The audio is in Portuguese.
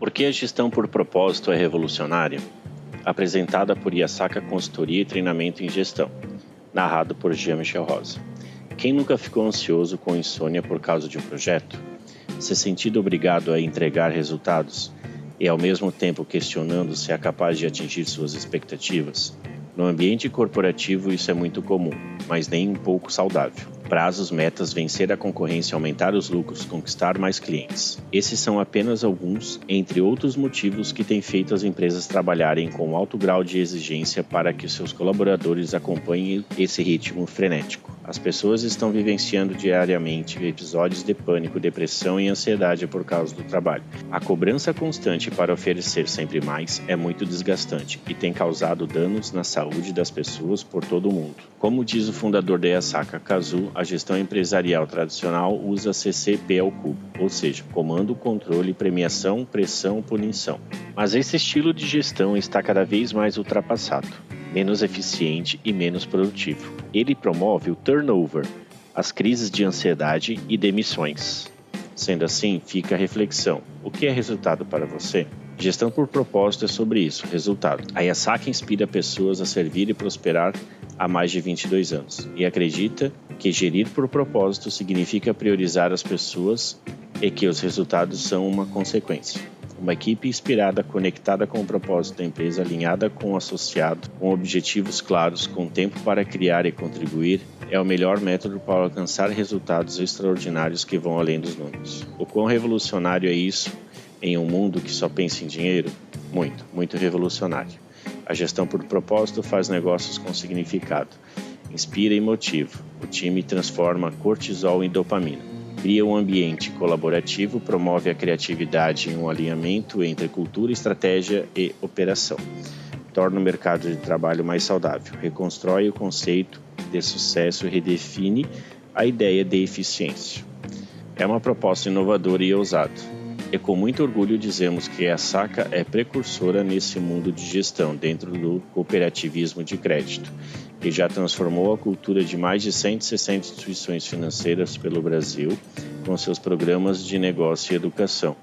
Por que a gestão por propósito é revolucionária? Apresentada por Yasaka Consultoria e Treinamento em Gestão. Narrado por Jean-Michel Rosa. Quem nunca ficou ansioso com insônia por causa de um projeto? Se sentido obrigado a entregar resultados e ao mesmo tempo questionando se é capaz de atingir suas expectativas? No ambiente corporativo isso é muito comum, mas nem um pouco saudável prazos, metas, vencer a concorrência, aumentar os lucros, conquistar mais clientes. Esses são apenas alguns, entre outros motivos que têm feito as empresas trabalharem com alto grau de exigência para que seus colaboradores acompanhem esse ritmo frenético. As pessoas estão vivenciando diariamente episódios de pânico, depressão e ansiedade por causa do trabalho. A cobrança constante para oferecer sempre mais é muito desgastante e tem causado danos na saúde das pessoas por todo o mundo. Como diz o fundador da Yasaka Kazu, a gestão empresarial tradicional usa CCP ao cubo, ou seja, comando, controle, premiação, pressão, punição. Mas esse estilo de gestão está cada vez mais ultrapassado menos eficiente e menos produtivo. Ele promove o turnover, as crises de ansiedade e demissões. Sendo assim, fica a reflexão: o que é resultado para você? Gestão por propósito é sobre isso, resultado. A Yasaki inspira pessoas a servir e prosperar há mais de 22 anos e acredita que gerir por propósito significa priorizar as pessoas e que os resultados são uma consequência. Uma equipe inspirada, conectada com o propósito da empresa, alinhada com o associado, com objetivos claros, com tempo para criar e contribuir, é o melhor método para alcançar resultados extraordinários que vão além dos números. O quão revolucionário é isso em um mundo que só pensa em dinheiro? Muito, muito revolucionário. A gestão por propósito faz negócios com significado, inspira e motiva. O time transforma cortisol em dopamina cria um ambiente colaborativo, promove a criatividade e um alinhamento entre cultura, estratégia e operação. Torna o mercado de trabalho mais saudável, reconstrói o conceito de sucesso e redefine a ideia de eficiência. É uma proposta inovadora e ousada. E com muito orgulho dizemos que a Saca é precursora nesse mundo de gestão dentro do cooperativismo de crédito que já transformou a cultura de mais de 160 instituições financeiras pelo Brasil com seus programas de negócio e educação